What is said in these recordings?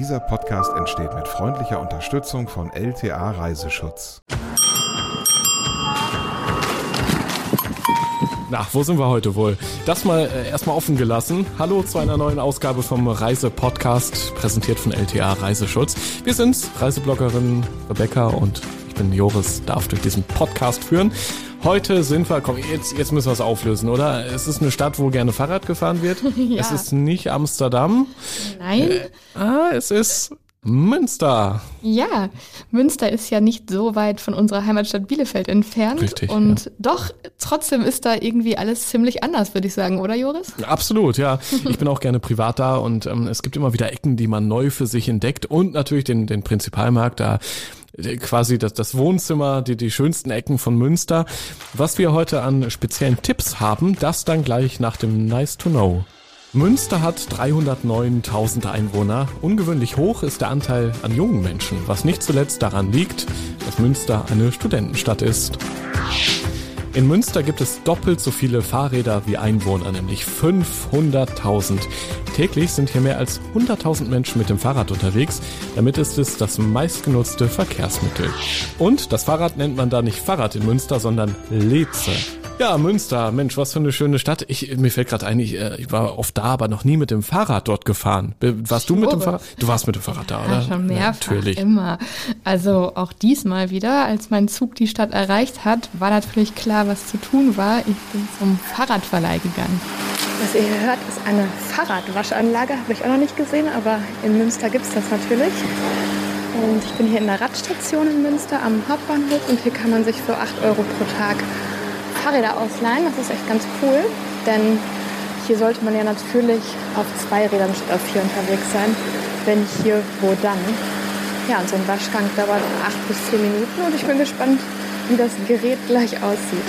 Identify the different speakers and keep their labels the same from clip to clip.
Speaker 1: Dieser Podcast entsteht mit freundlicher Unterstützung von LTA Reiseschutz.
Speaker 2: Na, wo sind wir heute wohl? Das mal äh, erstmal offen gelassen. Hallo zu einer neuen Ausgabe vom Reise-Podcast, präsentiert von LTA Reiseschutz. Wir sind's, Reisebloggerin Rebecca und ich bin Joris, darf durch diesen Podcast führen. Heute sind wir, komm, jetzt, jetzt müssen wir es auflösen, oder? Es ist eine Stadt, wo gerne Fahrrad gefahren wird.
Speaker 3: Ja.
Speaker 2: Es ist nicht Amsterdam.
Speaker 3: Nein.
Speaker 2: Ah, es ist Münster.
Speaker 3: Ja, Münster ist ja nicht so weit von unserer Heimatstadt Bielefeld entfernt.
Speaker 2: Richtig,
Speaker 3: Und
Speaker 2: ja.
Speaker 3: doch, trotzdem ist da irgendwie alles ziemlich anders, würde ich sagen, oder Joris?
Speaker 2: Absolut, ja. Ich bin auch gerne privat da und ähm, es gibt immer wieder Ecken, die man neu für sich entdeckt und natürlich den, den Prinzipalmarkt da äh, quasi das, das Wohnzimmer, die, die schönsten Ecken von Münster. Was wir heute an speziellen Tipps haben, das dann gleich nach dem Nice to Know. Münster hat 309.000 Einwohner. Ungewöhnlich hoch ist der Anteil an jungen Menschen, was nicht zuletzt daran liegt, dass Münster eine Studentenstadt ist. In Münster gibt es doppelt so viele Fahrräder wie Einwohner, nämlich 500.000. Täglich sind hier mehr als 100.000 Menschen mit dem Fahrrad unterwegs. Damit ist es das meistgenutzte Verkehrsmittel. Und das Fahrrad nennt man da nicht Fahrrad in Münster, sondern Leze. Ja, Münster, Mensch, was für eine schöne Stadt. Ich, mir fällt gerade ein, ich, äh, ich war oft da, aber noch nie mit dem Fahrrad dort gefahren. Warst du mit dem. Fahrrad? Du warst mit dem Fahrrad da, oder?
Speaker 3: Ja, schon mehrfach,
Speaker 2: Natürlich.
Speaker 3: immer. Also auch diesmal wieder, als mein Zug die Stadt erreicht hat, war natürlich klar, was zu tun war. Ich bin zum Fahrradverleih gegangen. Was ihr hier hört, ist eine Fahrradwaschanlage. Habe ich auch noch nicht gesehen, aber in Münster gibt es das natürlich. Und ich bin hier in der Radstation in Münster am Hauptbahnhof und hier kann man sich für 8 Euro pro Tag Fahrräder ausleihen. Das ist echt ganz cool, denn hier sollte man ja natürlich auf zwei Rädern statt auf vier unterwegs sein. Wenn hier, wo dann? Ja, und so ein Waschgang dauert acht bis zehn Minuten und ich bin gespannt, wie das Gerät gleich aussieht.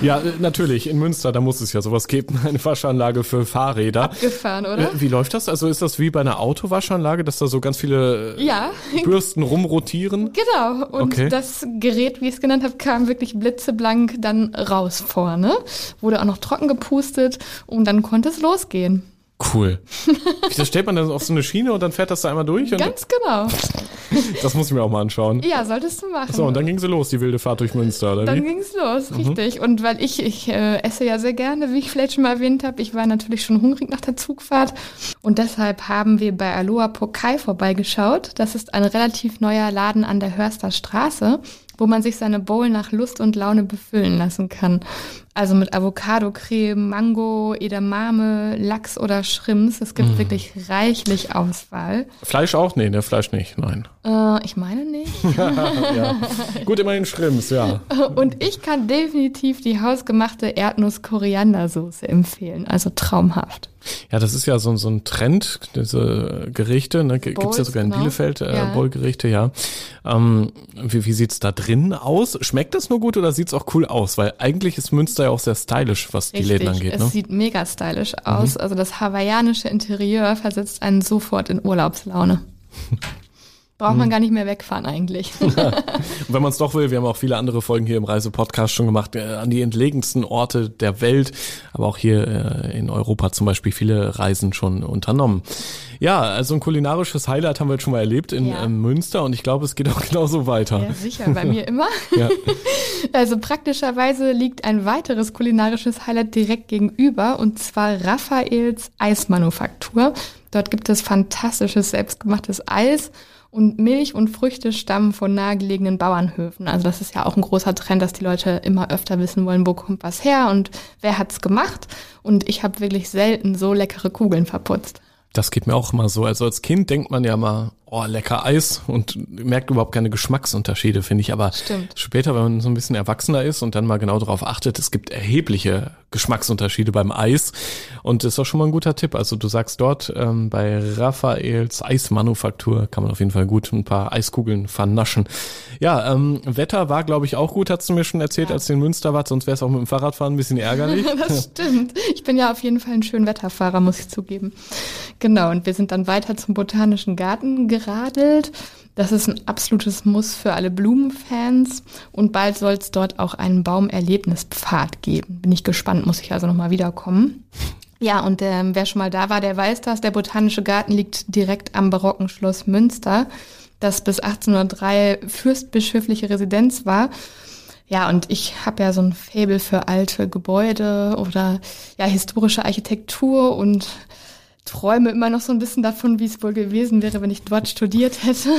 Speaker 2: Ja, äh, natürlich. In Münster, da muss es ja sowas geben. Eine Waschanlage für Fahrräder.
Speaker 3: Abgefahren,
Speaker 2: Äh,
Speaker 3: oder?
Speaker 2: Wie läuft das? Also ist das wie bei einer Autowaschanlage, dass da so ganz viele äh,
Speaker 3: Ja,
Speaker 2: Bürsten rumrotieren?
Speaker 3: genau. Und
Speaker 2: Okay.
Speaker 3: das Gerät, wie ich es genannt habe, kam wirklich blitzeblank dann raus vorne. Wurde auch noch trocken gepustet und dann konnte es losgehen.
Speaker 2: Cool. Das stellt man dann auf so eine Schiene und dann fährt das da einmal durch? Und
Speaker 3: Ganz genau.
Speaker 2: das muss ich mir auch mal anschauen.
Speaker 3: Ja, solltest du machen.
Speaker 2: So, und dann ging sie los, die wilde Fahrt durch Münster, oder
Speaker 3: Dann
Speaker 2: wie?
Speaker 3: ging's los,
Speaker 2: Mhm.
Speaker 3: richtig. Und weil ich, ich äh, esse ja sehr gerne, wie ich vielleicht schon mal erwähnt habe, ich war natürlich schon hungrig nach der Zugfahrt. Und deshalb haben wir bei Aloha Pokai vorbeigeschaut. Das ist ein relativ neuer Laden an der Hörster Straße, wo man sich seine Bowl nach Lust und Laune befüllen lassen kann. Also mit Avocado-Creme, Mango, Edamame, Lachs oder Shrimps. Es gibt wirklich reichlich Auswahl.
Speaker 2: Fleisch auch? Nee, ne, Fleisch nicht, nein.
Speaker 3: Äh, ich meine nicht.
Speaker 2: ja. Gut, immerhin Schrimps, ja.
Speaker 3: Und ich kann definitiv die hausgemachte Erdnuss-Koriandersoße empfehlen. Also traumhaft.
Speaker 2: Ja, das ist ja so, so ein Trend, diese Gerichte, ne? G- Gibt's ja sogar in
Speaker 3: genau.
Speaker 2: Bielefeld, äh,
Speaker 3: Ja.
Speaker 2: Bowl-Gerichte, ja. Ähm, wie, wie sieht's da drin aus? Schmeckt das nur gut oder sieht's auch cool aus? Weil eigentlich ist Münster ja auch sehr stylisch, was die Läden angeht,
Speaker 3: es
Speaker 2: ne?
Speaker 3: sieht mega stylisch aus. Also das hawaiianische Interieur versetzt einen sofort in Urlaubslaune. Braucht
Speaker 2: Mhm.
Speaker 3: man gar nicht mehr wegfahren eigentlich.
Speaker 2: Und wenn man es doch will, wir haben auch viele andere Folgen hier im Reisepodcast schon gemacht, äh, an die entlegensten Orte der Welt, aber auch hier äh, in Europa zum Beispiel viele Reisen schon unternommen. Ja, also ein kulinarisches Highlight haben wir jetzt schon mal erlebt in
Speaker 3: Ja.
Speaker 2: ähm, Münster und ich glaube, es geht auch genauso weiter.
Speaker 3: Ja, sicher, bei mir immer.
Speaker 2: Ja.
Speaker 3: Also praktischerweise liegt ein weiteres kulinarisches Highlight direkt gegenüber und zwar Raffaels Eismanufaktur. Dort gibt es fantastisches selbstgemachtes Eis und Milch und Früchte stammen von nahegelegenen Bauernhöfen. Also das ist ja auch ein großer Trend, dass die Leute immer öfter wissen wollen, wo kommt was her und wer hat's gemacht. Und ich habe wirklich selten so leckere Kugeln verputzt.
Speaker 2: Das geht mir auch immer so. Also als Kind denkt man ja mal, oh, lecker Eis und merkt überhaupt keine Geschmacksunterschiede, finde ich. Aber
Speaker 3: Stimmt.
Speaker 2: später, wenn man so ein bisschen erwachsener ist und dann mal genau darauf achtet, es gibt erhebliche Geschmacksunterschiede beim Eis. Und das ist auch schon mal ein guter Tipp. Also du sagst dort ähm, bei Raphaels Eismanufaktur kann man auf jeden Fall gut ein paar Eiskugeln vernaschen. Ja, ähm, Wetter war, glaube ich, auch gut, hast du mir schon erzählt, als du in Münster warst. Sonst wäre es auch mit dem Fahrradfahren ein bisschen ärgerlich.
Speaker 3: Das stimmt. Ich bin ja auf jeden Fall ein schön Wetterfahrer, muss ich zugeben. Genau, und wir sind dann weiter zum Botanischen Garten geradelt. Das ist ein absolutes Muss für alle Blumenfans. Und bald soll es dort auch einen Baumerlebnispfad geben. Bin ich gespannt, muss ich also nochmal wiederkommen. Ja, und ähm, wer schon mal da war, der weiß das. Der Botanische Garten liegt direkt am barocken Schloss Münster, das bis 1803 fürstbischöfliche Residenz war. Ja, und ich habe ja so ein Faible für alte Gebäude oder ja historische Architektur und träume immer noch so ein bisschen davon, wie es wohl gewesen wäre, wenn ich dort studiert hätte.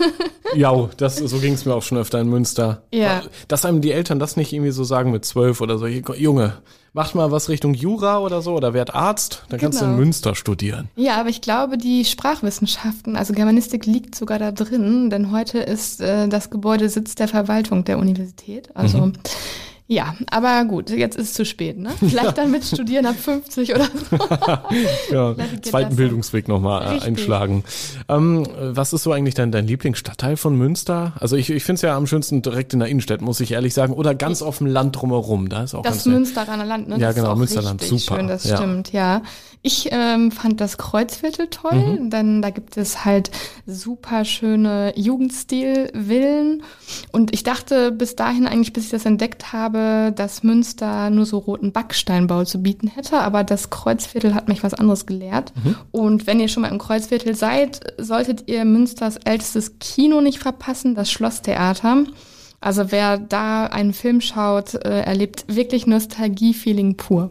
Speaker 2: ja, das, so ging es mir auch schon öfter in Münster.
Speaker 3: Ja.
Speaker 2: Dass einem die Eltern das nicht irgendwie so sagen mit zwölf oder so, Junge, mach mal was Richtung Jura oder so oder werd Arzt, dann kannst du in
Speaker 3: Genau.
Speaker 2: Münster studieren.
Speaker 3: Ja, aber ich glaube, die Sprachwissenschaften, also Germanistik liegt sogar da drin, denn heute ist äh, das Gebäude Sitz der Verwaltung der Universität. Also
Speaker 2: Mhm.
Speaker 3: Ja, aber gut, jetzt ist es zu spät, ne? Vielleicht dann mit Studieren ab 50 oder so.
Speaker 2: Ja, zweiten Bildungsweg nochmal äh, einschlagen. Ähm, was ist so eigentlich dein, dein Lieblingsstadtteil von Münster? Also ich, ich finde es ja am schönsten direkt in der Innenstadt, muss ich ehrlich sagen. Oder ganz auf dem Land drumherum. Da ist auch
Speaker 3: Das
Speaker 2: ganz.
Speaker 3: Münsteraner Land, ne?
Speaker 2: Ja,
Speaker 3: das
Speaker 2: genau, Münsterland, super,
Speaker 3: Schön, das
Speaker 2: ja.
Speaker 3: stimmt, ja. Ich ähm, fand das Kreuzviertel toll,
Speaker 2: Mhm.
Speaker 3: denn da gibt es halt super schöne Jugendstil-Villen. Und ich dachte bis dahin eigentlich, bis ich das entdeckt habe, dass Münster nur so roten Backsteinbau zu bieten hätte. Aber das Kreuzviertel hat mich was anderes gelehrt.
Speaker 2: Mhm.
Speaker 3: Und wenn ihr schon mal im Kreuzviertel seid, solltet ihr Münsters ältestes Kino nicht verpassen, das Schlosstheater. Also wer da einen Film schaut, äh, erlebt wirklich Nostalgie-Feeling pur.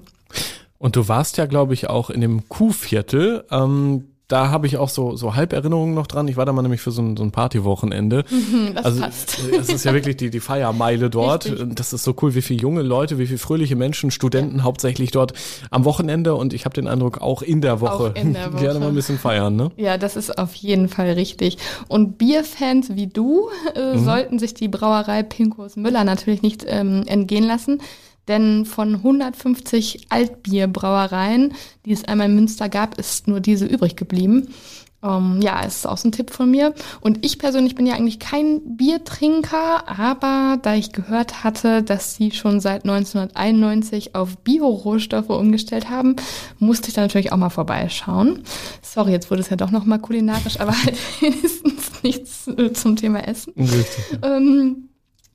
Speaker 2: Und du warst ja, glaube ich, auch in dem Kuhviertel. Ähm, da habe ich auch so, so Halberinnerungen noch dran. Ich war da mal nämlich für so ein, so ein Partywochenende.
Speaker 3: Das
Speaker 2: also
Speaker 3: passt.
Speaker 2: äh, es ist ja wirklich die, die Feiermeile dort.
Speaker 3: Richtig.
Speaker 2: Das ist so cool, wie viele junge Leute, wie viele fröhliche Menschen, Studenten hauptsächlich dort am Wochenende und ich habe den Eindruck, auch in der Woche,
Speaker 3: Auch in der Woche.
Speaker 2: gerne mal ein bisschen feiern, ne?
Speaker 3: Ja, das ist auf jeden Fall richtig. Und Bierfans wie du äh, sollten sich die Brauerei Pinkos Müller natürlich nicht ähm, entgehen lassen. Denn von 150 Altbierbrauereien, die es einmal in Münster gab, ist nur diese übrig geblieben. Ähm, ja, es ist auch so ein Tipp von mir. Und ich persönlich bin ja eigentlich kein Biertrinker, aber da ich gehört hatte, dass sie schon seit 1991 auf Bio-Rohstoffe umgestellt haben, musste ich da natürlich auch mal vorbeischauen. Sorry, jetzt wurde es ja doch noch mal kulinarisch, aber halt wenigstens nichts äh, zum Thema Essen.
Speaker 2: Richtig.
Speaker 3: Ähm,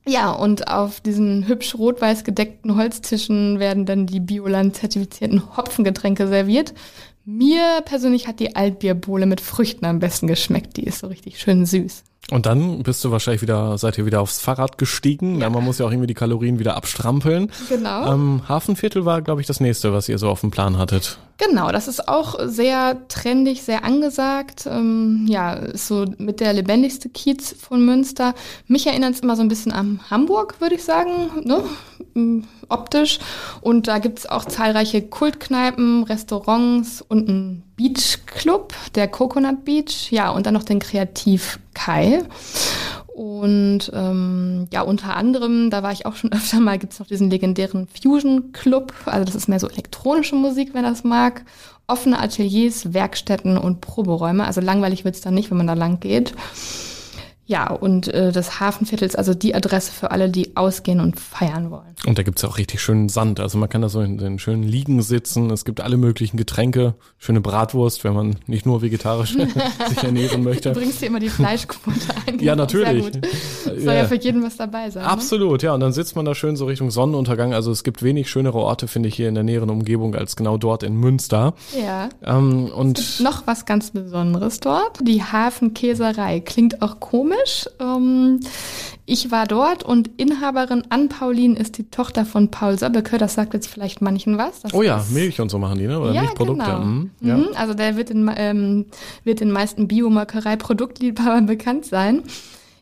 Speaker 3: ja, und auf diesen hübsch rot-weiß gedeckten Holztischen werden dann die Bioland-zertifizierten Hopfengetränke serviert. Mir persönlich hat die Altbierbohle mit Früchten am besten geschmeckt. Die ist so richtig schön süß.
Speaker 2: Und dann bist du wahrscheinlich wieder, seid ihr wieder aufs Fahrrad gestiegen. Ja. Man muss ja auch irgendwie die Kalorien wieder abstrampeln.
Speaker 3: Genau.
Speaker 2: Ähm, Hafenviertel war, glaube ich, das nächste, was ihr so auf dem Plan hattet.
Speaker 3: Genau, das ist auch sehr trendig, sehr angesagt. Ähm, ja, ist so mit der lebendigste Kiez von Münster. Mich erinnert es immer so ein bisschen an Hamburg, würde ich sagen, ne? Ähm, optisch. Und da gibt's auch zahlreiche Kultkneipen, Restaurants und einen Beachclub, der Coconut Beach. Ja, und dann noch den Kreativ Kai. Und ähm, ja, unter anderem, da war ich auch schon öfter mal, gibt's noch diesen legendären Fusion Club. Also das ist mehr so elektronische Musik, wenn das mag. Offene Ateliers, Werkstätten und Proberäume. Also langweilig wird's dann nicht, wenn man da lang geht. Ja, und äh, das Hafenviertel ist also die Adresse für alle, die ausgehen und feiern wollen.
Speaker 2: Und da gibt's auch richtig schönen Sand. Also man kann da so in den schönen Liegen sitzen. Es gibt alle möglichen Getränke. Schöne Bratwurst, wenn man nicht nur vegetarisch sich ernähren
Speaker 3: Du
Speaker 2: möchte.
Speaker 3: bringst dir immer die Fleischquote ein.
Speaker 2: Ja, natürlich.
Speaker 3: Gut. Soll
Speaker 2: Ja.
Speaker 3: ja für jeden was dabei sein. Ne?
Speaker 2: Absolut, ja. Und dann sitzt man da schön so Richtung Sonnenuntergang. Also es gibt wenig schönere Orte, finde ich, hier in der näheren Umgebung als genau dort in Münster.
Speaker 3: Ja.
Speaker 2: Ähm, und
Speaker 3: Noch was ganz Besonderes dort. Die Hafenkäserei. Klingt auch komisch. Ähm, ich war dort und Inhaberin Ann Paulin ist die Tochter von Paul Söbbeke. Das sagt jetzt vielleicht manchen was. Das
Speaker 2: oh ja, Milch und so machen die, ne? Oder
Speaker 3: ja,
Speaker 2: Milchprodukte.
Speaker 3: Genau.
Speaker 2: Mhm. Ja.
Speaker 3: Mhm, also der wird den, ähm, wird den meisten Biomolkerei-Produktliebhabern bekannt sein.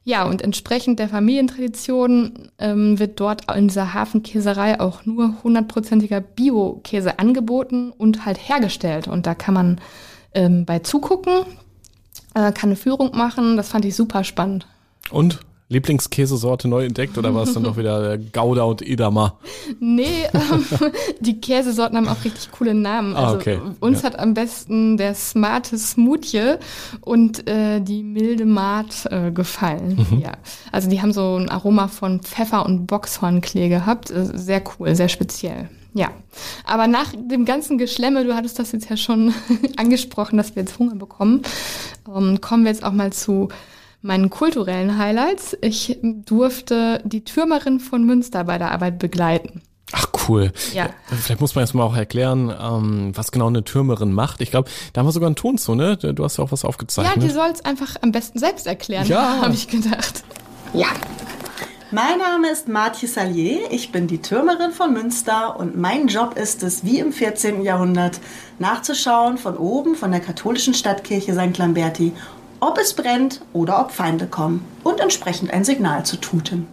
Speaker 3: Ja, und entsprechend der Familientradition ähm, wird dort in dieser Hafenkäserei auch nur hundertprozentiger Bio-Käse angeboten und halt hergestellt. Und da kann man ähm, bei zugucken, äh, kann eine Führung machen. Das fand ich super spannend.
Speaker 2: Und Lieblingskäsesorte neu entdeckt oder war es dann doch wieder der Gouda und Edamer?
Speaker 3: Nee, ähm, die Käsesorten haben auch richtig coole Namen.
Speaker 2: Ah,
Speaker 3: Also
Speaker 2: okay.
Speaker 3: uns
Speaker 2: Ja.
Speaker 3: hat am besten der smarte Smoothie und äh, die milde Maat äh, gefallen.
Speaker 2: Mhm.
Speaker 3: Ja, also die haben so ein Aroma von Pfeffer und Boxhornklee gehabt. Äh, Sehr cool, sehr speziell. Ja, aber nach dem ganzen Geschlemme, du hattest das jetzt ja schon angesprochen, dass wir jetzt Hunger bekommen, ähm, kommen wir jetzt auch mal zu meinen kulturellen Highlights. Ich durfte die Türmerin von Münster bei der Arbeit begleiten.
Speaker 2: Ach cool.
Speaker 3: Ja.
Speaker 2: Vielleicht muss man jetzt mal auch erklären, ähm, was genau eine Türmerin macht. Ich glaube, da haben wir sogar einen Ton zu, ne? Du hast ja auch was
Speaker 3: Ja,
Speaker 2: aufgezeichnet.
Speaker 3: die soll es einfach am besten selbst erklären,
Speaker 2: Ja.
Speaker 3: habe ich gedacht. Ja.
Speaker 4: Mein Name ist Martje Salier, ich bin die Türmerin von Münster und mein Job ist es, wie im 14. Jahrhundert, nachzuschauen von oben, von der katholischen Stadtkirche St. Lamberti, ob es brennt oder ob Feinde kommen und entsprechend ein Signal zu tuten.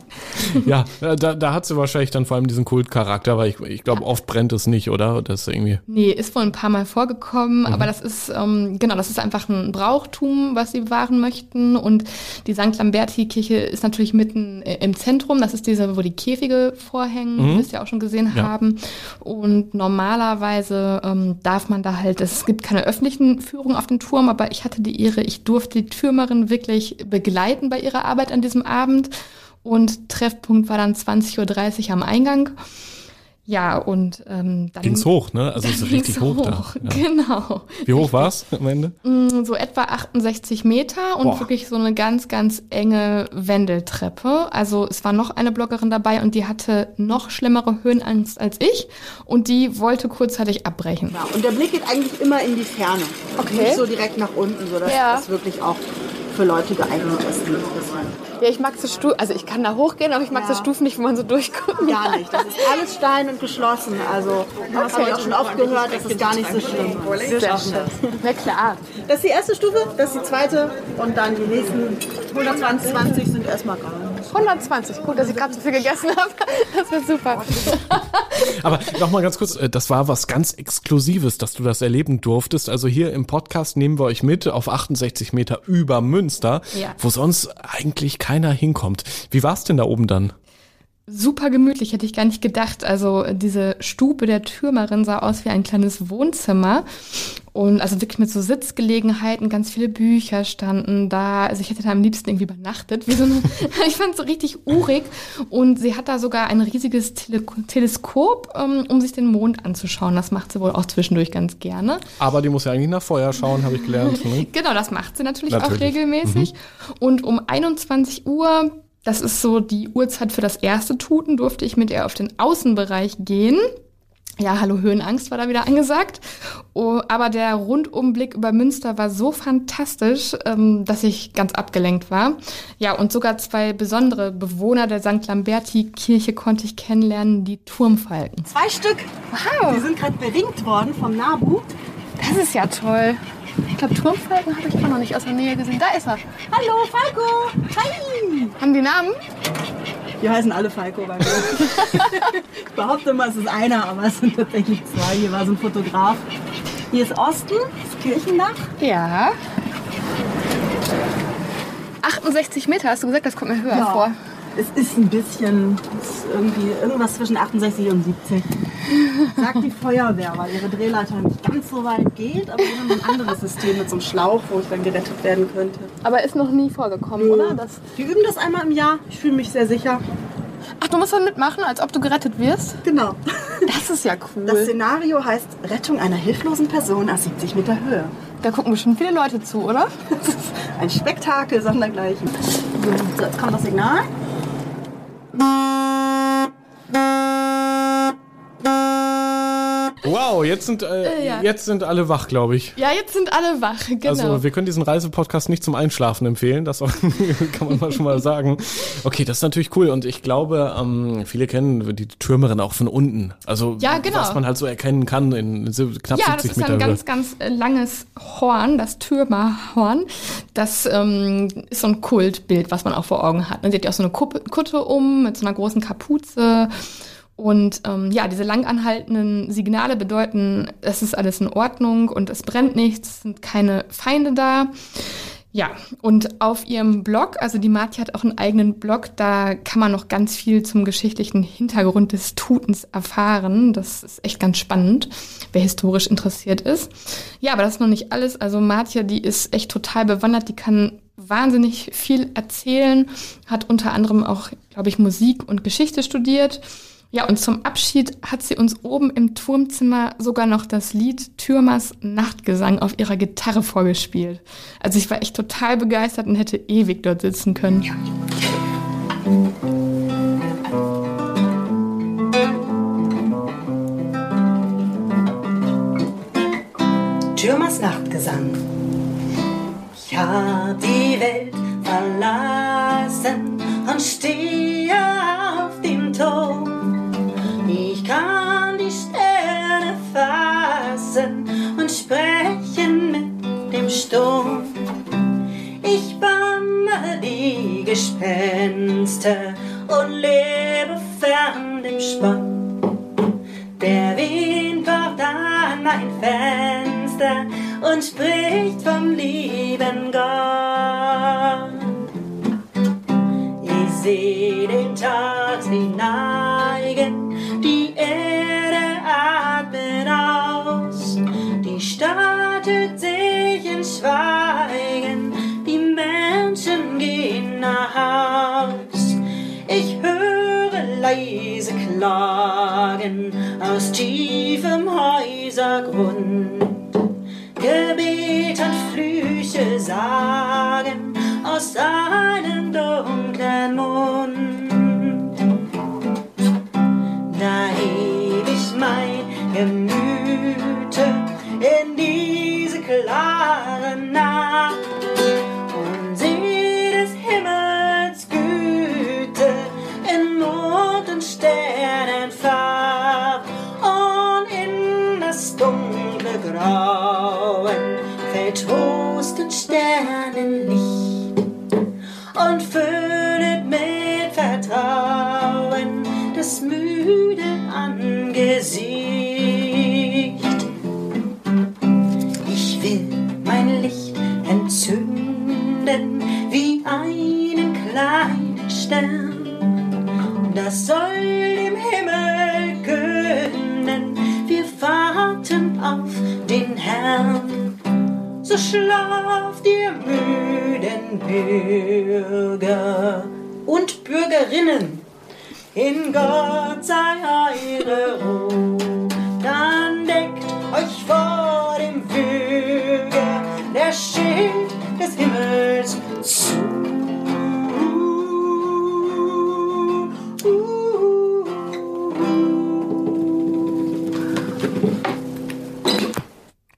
Speaker 2: ja, da, da hat sie wahrscheinlich dann vor allem diesen Kultcharakter, weil ich, ich glaube, oft brennt es nicht, oder? Das irgendwie.
Speaker 3: Nee, ist wohl ein paar Mal vorgekommen, aber das ist, ähm, genau, das ist einfach ein Brauchtum, was sie bewahren möchten. Und die St. Lamberti-Kirche ist natürlich mitten äh, im Zentrum. Das ist diese, wo die Käfige vorhängen,
Speaker 2: Mhm.
Speaker 3: wirst ja auch schon gesehen
Speaker 2: Ja.
Speaker 3: haben. Und normalerweise ähm, darf man da halt, es gibt keine öffentlichen Führungen auf den Turm, aber ich hatte die Ehre, ich durfte die Türmerin wirklich begleiten bei ihrer Arbeit an diesem Abend. Und Treffpunkt war dann 20.30 Uhr am Eingang. Ja, und ähm, dann
Speaker 2: Ging's hoch, ne? Also es ist richtig
Speaker 3: ging's
Speaker 2: hoch, da. Ja.
Speaker 3: Genau.
Speaker 2: Wie hoch war's am Ende?
Speaker 3: Mm, So etwa 68 Meter und
Speaker 2: Boah.
Speaker 3: wirklich so eine ganz, ganz enge Wendeltreppe. Also es war noch eine Bloggerin dabei und die hatte noch schlimmere Höhenangst als ich und die wollte kurzzeitig abbrechen.
Speaker 4: Ja, und der Blick geht eigentlich immer in die Ferne.
Speaker 3: Okay.
Speaker 4: Nicht so direkt nach unten, sodass
Speaker 3: Ja.
Speaker 4: das wirklich auch für Leute geeignet ist. die interessieren.
Speaker 3: Ja, ich mag so Stufen, also ich kann da hochgehen, aber ich mag
Speaker 4: Ja.
Speaker 3: so Stufen nicht, wo man so durchgucken
Speaker 4: Gar nicht. Das ist alles Stein und geschlossen. Also habe ich auch schon oft gehört, das ist gar nicht so schlimm. Schaffen das.
Speaker 3: Na klar.
Speaker 4: Das ist die erste Stufe, das ist die zweite und dann die nächsten 120 sind erstmal gar nicht.
Speaker 3: 120, gut, dass ich gerade so viel gegessen habe. Das wird super.
Speaker 2: Aber noch mal ganz kurz, äh, das war was ganz Exklusives, dass du das erleben durftest. Also hier im Podcast nehmen wir euch mit auf 68 Meter über Münster,
Speaker 3: Ja.
Speaker 2: wo sonst eigentlich keiner hinkommt. Wie war's denn da oben dann?
Speaker 3: Super gemütlich, hätte ich gar nicht gedacht. Also diese Stube der Türmerin sah aus wie ein kleines Wohnzimmer. Und also wirklich mit so Sitzgelegenheiten, ganz viele Bücher standen da. Also ich hätte da am liebsten irgendwie übernachtet. Wie so eine, ich fand es so richtig urig. Und sie hat da sogar ein riesiges Tele Teleskop, ähm, um sich den Mond anzuschauen. Das macht sie wohl auch zwischendurch ganz gerne.
Speaker 2: Aber die muss ja eigentlich nach Feuer schauen, habe ich gelernt. Ne?
Speaker 3: Genau, das macht sie natürlich, auch
Speaker 2: Natürlich.
Speaker 3: regelmäßig. Und um 21 Uhr, das ist so die Uhrzeit für das erste Tuten, durfte ich mit ihr auf den Außenbereich gehen. Ja, hallo Höhenangst war da wieder angesagt. Oh, aber der Rundumblick über Münster war so fantastisch, ähm, dass ich ganz abgelenkt war. Ja, und sogar zwei besondere Bewohner der St. Lamberti-Kirche konnte ich kennenlernen, die Turmfalken.
Speaker 4: Zwei Stück.
Speaker 3: Wow,
Speaker 4: Die sind gerade beringt worden vom Nabu.
Speaker 3: das ist ja toll. Ich glaube, Turmfalken habe ich auch noch nicht aus der Nähe gesehen. Da ist er.
Speaker 4: Hallo, Falco. Hi.
Speaker 3: Haben die Namen?
Speaker 4: Wir heißen alle Falco bei mir. ich behaupte immer, es ist einer, aber es sind tatsächlich zwei. Hier war so ein Fotograf. Hier ist Osten, das Kirchendach.
Speaker 3: Ja. 68 Meter, hast du gesagt, das kommt mir höher vor.
Speaker 4: Es ist ein bisschen, ist irgendwie irgendwas zwischen 68 und 70. Sagt die Feuerwehr, weil ihre Drehleiter nicht ganz so weit geht, aber wir haben ein anderes System mit so einem Schlauch, wo ich dann gerettet werden könnte.
Speaker 3: Aber ist noch nie vorgekommen, oder? Das
Speaker 4: Die üben das einmal im Jahr. Ich fühle mich sehr sicher.
Speaker 3: Ach, du musst dann mitmachen, als ob du gerettet wirst?
Speaker 4: Genau.
Speaker 3: Das ist ja cool.
Speaker 4: Das Szenario heißt Rettung einer hilflosen Person aus 70 Meter Höhe.
Speaker 3: da gucken bestimmt viele Leute zu, oder?
Speaker 4: Das ist ein Spektakel sondergleichen. So, jetzt kommt das Signal. Thank you.
Speaker 2: Wow, jetzt sind, äh,
Speaker 3: Äh, ja.
Speaker 2: jetzt sind alle wach, glaube ich.
Speaker 3: Ja, jetzt sind alle wach, genau.
Speaker 2: Also wir können diesen Reisepodcast nicht zum Einschlafen empfehlen, das auch, kann man mal schon mal sagen. Okay, das ist natürlich cool und ich glaube, ähm, viele kennen die Türmerin auch von unten. Also
Speaker 3: Ja, genau.
Speaker 2: was man halt so erkennen kann in so knapp
Speaker 3: ja, das
Speaker 2: 70
Speaker 3: ist
Speaker 2: Meter
Speaker 3: ein
Speaker 2: Höhe.
Speaker 3: ganz, ganz äh, langes Horn, das Türmerhorn. Das ähm, ist so ein Kultbild, was man auch vor Augen hat. Sie hat ja auch so eine Kuppe, Kutte um mit so einer großen Kapuze. Und ähm, ja, diese langanhaltenden Signale bedeuten, es ist alles in Ordnung und es brennt nichts, es sind keine Feinde da. Ja, und auf ihrem Blog, also die Marti hat auch einen eigenen Blog, da kann man noch ganz viel zum geschichtlichen Hintergrund des Tutens erfahren. Das ist echt ganz spannend, wer historisch interessiert ist. Ja, aber das ist noch nicht alles. Also Martia, die ist echt total bewandert, die kann wahnsinnig viel erzählen, hat unter anderem auch, glaube ich, Musik und Geschichte studiert. Ja, und zum Abschied hat sie uns oben im Turmzimmer sogar noch das Lied Türmers Nachtgesang auf ihrer Gitarre vorgespielt. Also ich war echt total begeistert und hätte ewig dort sitzen können.
Speaker 4: Ja. Türmers Nachtgesang. Ich habe die Welt verlassen und stehe Sturm. Ich banne die Gespenster und lebe fern dem Spann. Der Wind pocht an mein Fenster und spricht vom lieben Gott. Ich seh den Tag sich Klagen aus tiefem Häusergrund. Gebet und Flüche sagen aus seinem dunklen Mund. Da heb ich mein Gemüte in diese klare Nacht Grauen fällt Trost und Sternenlicht und füllet mit Vertrauen das müde Angesicht. Ich will mein Licht entzünden wie einen kleinen Stern. Das soll So schlaft ihr müden Bürger und Bürgerinnen. In Gott sei eure Ruhe. Dann deckt euch vor dem Würger der Schild des Himmels zu.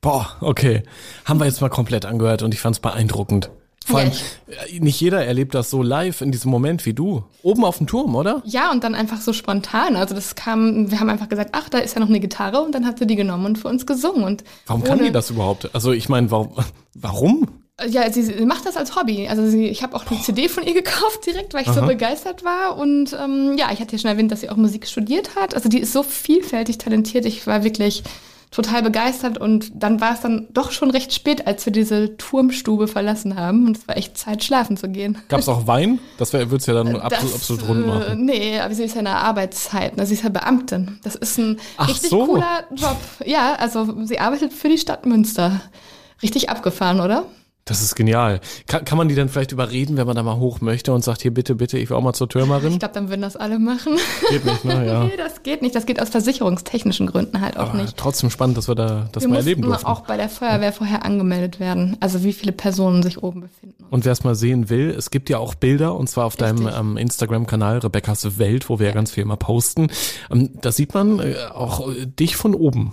Speaker 2: Boah, okay. Haben wir jetzt mal komplett angehört und ich fand's beeindruckend. Vor allem, äh, nicht jeder erlebt das so live in diesem Moment wie du. Oben auf dem Turm, oder?
Speaker 3: Ja, und dann einfach so spontan. Also das kam, wir haben einfach gesagt, ach, da ist ja noch eine Gitarre und dann hat sie die genommen und für uns gesungen. Und
Speaker 2: Warum kann die das überhaupt? Also ich meine, warum? warum?
Speaker 3: Ja, sie, sie macht das als Hobby. Also sie, ich habe auch eine CD von ihr gekauft direkt, weil ich so
Speaker 2: Aha.
Speaker 3: begeistert war. Und ähm, ja, ich hatte ja schon erwähnt, dass sie auch Musik studiert hat. Also die ist so vielfältig talentiert. Ich war wirklich total begeistert und dann war es dann doch schon recht spät, als wir diese Turmstube verlassen haben und es war echt Zeit, schlafen zu gehen.
Speaker 2: Gab's auch Wein? Das würde es ja dann absolut,
Speaker 3: Das,
Speaker 2: absolut rund
Speaker 3: äh,
Speaker 2: machen.
Speaker 3: Nee, aber sie ist ja in der Arbeitszeit. Ne? Sie ist ja Beamtin. Das ist ein
Speaker 2: Ach
Speaker 3: richtig
Speaker 2: so.
Speaker 3: cooler Job. Ja, also sie arbeitet für die Stadt Münster. Richtig abgefahren, oder?
Speaker 2: Das ist genial. Kann, kann man die dann vielleicht überreden, wenn man da mal hoch möchte und sagt, hier bitte, bitte, ich will auch mal zur Türmerin?
Speaker 3: Ich glaube, dann würden das alle machen.
Speaker 2: Geht nicht, ne? Ja.
Speaker 3: Nee, das geht nicht. Das geht aus versicherungstechnischen Gründen halt auch
Speaker 2: Aber
Speaker 3: nicht.
Speaker 2: trotzdem spannend, dass wir da das
Speaker 3: Wir
Speaker 2: mal erleben durften.
Speaker 3: auch bei der Feuerwehr vorher angemeldet werden. Also wie viele Personen sich oben befinden.
Speaker 2: Und wer es mal sehen will, es gibt ja auch Bilder, und zwar auf deinem
Speaker 3: Richtig.
Speaker 2: ähm, Instagram-Kanal Rebecca's Welt, wo wir ja ganz viel immer posten. Ähm, da sieht man äh, auch äh, dich von oben.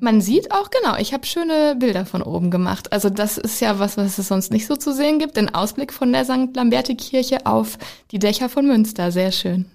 Speaker 3: Man sieht auch, genau, ich habe schöne Bilder von oben gemacht. Also das ist ja was, was es sonst nicht so zu sehen gibt. Den Ausblick von der St. Lamberti-Kirche auf die Dächer von Münster. Sehr schön.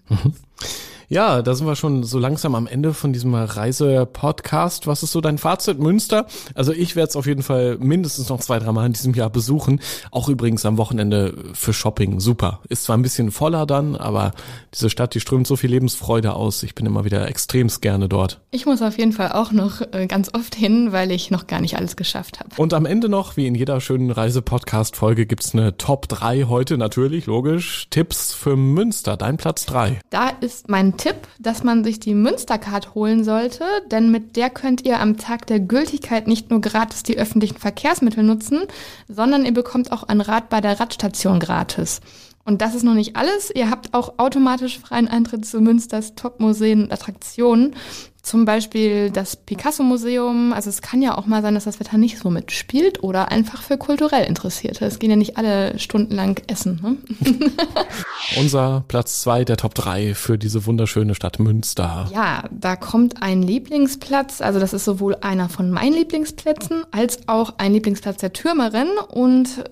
Speaker 2: Ja, da sind wir schon so langsam am Ende von diesem Reise-Podcast. Was ist so dein Fazit, Münster? Also ich werde es auf jeden Fall mindestens noch zwei, dreimal in diesem Jahr besuchen. Auch übrigens am Wochenende für Shopping. Super. Ist zwar ein bisschen voller dann, aber diese Stadt, die strömt so viel Lebensfreude aus. Ich bin immer wieder extremst gerne dort.
Speaker 3: Ich muss auf jeden Fall auch noch äh, ganz oft hin, weil ich noch gar nicht alles geschafft habe.
Speaker 2: Und am Ende noch, wie in jeder schönen Reise-Podcast-Folge, gibt's eine Top 3 heute natürlich, logisch. Tipps für Münster, dein Platz 3.
Speaker 3: Da ist mein Tipp, dass man sich die Münstercard holen sollte, denn mit der könnt ihr am Tag der Gültigkeit nicht nur gratis die öffentlichen Verkehrsmittel nutzen, sondern ihr bekommt auch ein Rad bei der Radstation gratis. Und das ist noch nicht alles. Ihr habt auch automatisch freien Eintritt zu Münsters Top-Museen und Attraktionen. Zum Beispiel das Picasso-Museum. Also es kann ja auch mal sein, dass das Wetter nicht so mitspielt oder einfach für kulturell Interessierte. Es gehen ja nicht alle stundenlang essen. Ne?
Speaker 2: Unser Platz 2 der Top 3 für diese wunderschöne Stadt Münster.
Speaker 3: Ja, da kommt ein Lieblingsplatz, also das ist sowohl einer von meinen Lieblingsplätzen als auch ein Lieblingsplatz der Türmerin und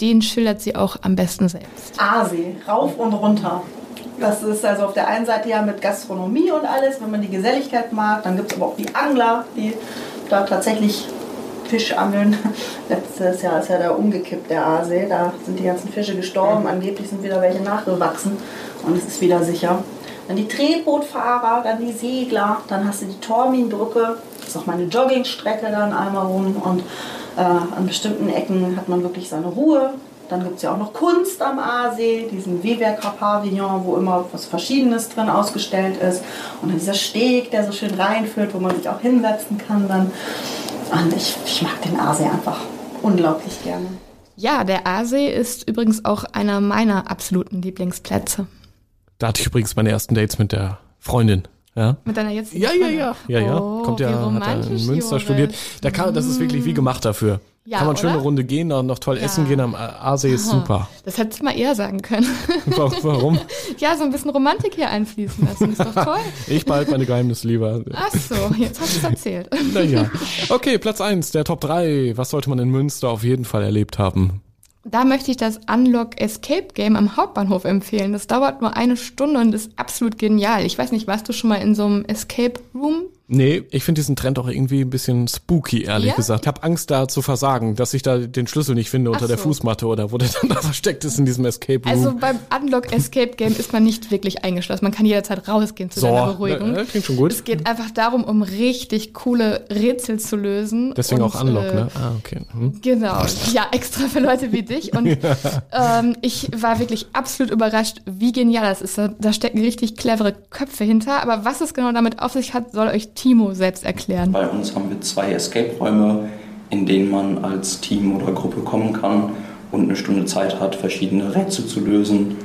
Speaker 3: den schildert sie auch am besten selbst.
Speaker 4: Aasee, rauf und runter. Das ist also auf der einen Seite ja mit Gastronomie und alles, wenn man die Geselligkeit mag. Dann gibt es aber auch die Angler, die da tatsächlich Fisch angeln. Letztes Jahr ist ja da umgekippt, der Aasee. Da sind die ganzen Fische gestorben. Angeblich sind wieder welche nachgewachsen und es ist wieder sicher. Dann die Tretbootfahrer, dann die Segler, dann hast du die Torminbrücke. Das ist auch meine Joggingstrecke dann einmal rum und äh, an bestimmten Ecken hat man wirklich seine Ruhe. Dann gibt es ja auch noch Kunst am Aasee, diesen Wewerker-Pavillon, wo immer was Verschiedenes drin ausgestellt ist. Und dann dieser Steg, der so schön reinführt, wo man sich auch hinsetzen kann dann. Und ich, ich mag den Aasee einfach unglaublich gerne.
Speaker 3: Ja, der Aasee ist übrigens auch einer meiner absoluten Lieblingsplätze.
Speaker 2: Da hatte ich übrigens meine ersten Dates mit der Freundin. Ja.
Speaker 3: Mit deiner jetzigen
Speaker 2: Ja, ja, ja. Ja, ja.
Speaker 3: Oh,
Speaker 2: Kommt ja, hat er in Münster
Speaker 3: Joris.
Speaker 2: studiert. Da kann, das ist wirklich wie gemacht dafür.
Speaker 3: Ja,
Speaker 2: kann man schön
Speaker 3: oder?
Speaker 2: eine Runde gehen, noch, noch toll
Speaker 3: Ja.
Speaker 2: essen gehen am Aasee ist super.
Speaker 3: Das hättest du mal eher sagen können.
Speaker 2: Warum?
Speaker 3: ja, so ein bisschen Romantik hier einfließen lassen. Ist doch toll.
Speaker 2: Ich behalte meine Geheimnisse lieber.
Speaker 3: Ach so, jetzt hast du es erzählt.
Speaker 2: Naja. Okay, Platz eins der Top 3. Was sollte man in Münster auf jeden Fall erlebt haben?
Speaker 3: Da möchte ich das Unlock Escape Game am Hauptbahnhof empfehlen. Das dauert nur eine Stunde und ist absolut genial. Ich weiß nicht, warst du schon mal in so einem Escape Room?
Speaker 2: Nee, ich finde diesen Trend auch irgendwie ein bisschen spooky, ehrlich
Speaker 3: Ja?
Speaker 2: gesagt. Ich habe Angst da zu versagen, dass ich da den Schlüssel nicht finde unter
Speaker 3: Ach
Speaker 2: der
Speaker 3: so.
Speaker 2: Fußmatte oder wo der dann da versteckt ist in diesem Escape Room.
Speaker 3: Also beim Unlock Escape Game ist man nicht wirklich eingeschlossen. Man kann jederzeit rausgehen zu
Speaker 2: so,
Speaker 3: deiner Beruhigung.
Speaker 2: äh, klingt schon gut.
Speaker 3: Es geht einfach darum, um richtig coole Rätsel zu lösen.
Speaker 2: Deswegen
Speaker 3: und,
Speaker 2: auch Unlock,
Speaker 3: äh,
Speaker 2: ne? Ah, okay. Hm.
Speaker 3: Genau, ja, extra für Leute wie dich. Und ähm, ich war wirklich absolut überrascht, wie genial das ist. Da, da stecken richtig clevere Köpfe hinter. Aber was es genau damit auf sich hat, soll euch Timo selbst erklären.
Speaker 5: Bei uns haben wir zwei Escape-Räume, in denen man als Team oder Gruppe kommen kann und eine Stunde Zeit hat, verschiedene Rätsel zu lösen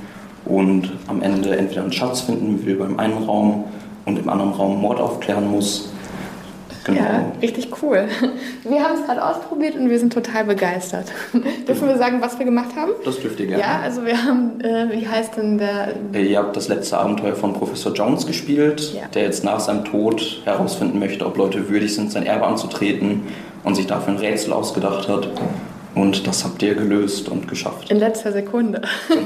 Speaker 5: und am Ende entweder einen Schatz finden will beim einen Raum und im anderen Raum Mord aufklären muss. Genau.
Speaker 3: Ja, richtig cool. Wir haben es gerade ausprobiert und wir sind total begeistert. Dürfen wir sagen, was wir gemacht haben?
Speaker 5: Das dürft ihr gerne.
Speaker 3: Ja, also wir haben, äh, wie heißt denn der?
Speaker 5: Äh, Ihr habt das letzte Abenteuer von Professor Jones gespielt,
Speaker 3: Ja.
Speaker 5: der jetzt nach seinem Tod herausfinden möchte, ob Leute würdig sind, sein Erbe anzutreten und sich dafür ein Rätsel ausgedacht hat. Und das habt ihr gelöst und geschafft.
Speaker 3: In letzter Sekunde.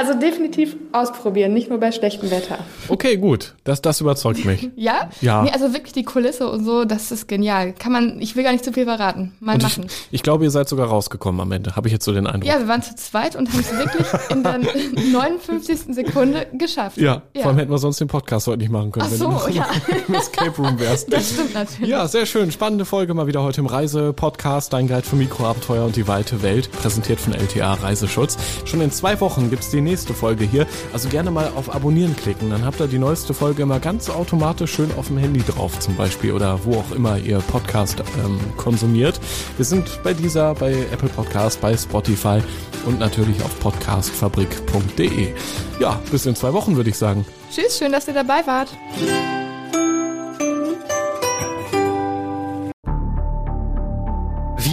Speaker 3: Also definitiv ausprobieren, nicht nur bei schlechtem Wetter.
Speaker 2: Okay, gut. Das, das überzeugt mich.
Speaker 3: Ja?
Speaker 2: Ja.
Speaker 3: Nee, also wirklich die Kulisse und so, das ist genial. Kann man, ich will gar nicht zu viel verraten. Mal
Speaker 2: Und ich,
Speaker 3: machen.
Speaker 2: ich glaube, ihr seid sogar rausgekommen am Ende. Habe ich jetzt so den Eindruck.
Speaker 3: Ja, wir waren zu zweit und haben es wirklich in der 59. Sekunde geschafft.
Speaker 2: Ja,
Speaker 3: ja.
Speaker 2: vor allem hätten wir sonst den Podcast heute nicht machen können,
Speaker 3: Ach
Speaker 2: wenn
Speaker 3: so,
Speaker 2: du noch
Speaker 3: ja.
Speaker 2: im Escape Room wärst.
Speaker 3: Das stimmt natürlich.
Speaker 2: Ja, sehr schön. Spannende Folge mal wieder heute im Reise-Podcast. Dein Guide für Mikroabenteuer und die weite Welt. Präsentiert von LTA Reiseschutz. Schon in zwei Wochen gibt's die nächste Folge hier. Also gerne mal auf Abonnieren klicken. Dann habt ihr die neueste Folge immer ganz automatisch schön auf dem Handy drauf zum Beispiel oder wo auch immer ihr Podcast ähm, konsumiert. Wir sind bei dieser, bei Apple Podcast, bei Spotify und natürlich auf podcastfabrik.de. Ja, bis in zwei Wochen würde ich sagen.
Speaker 3: Tschüss, schön, dass ihr dabei wart.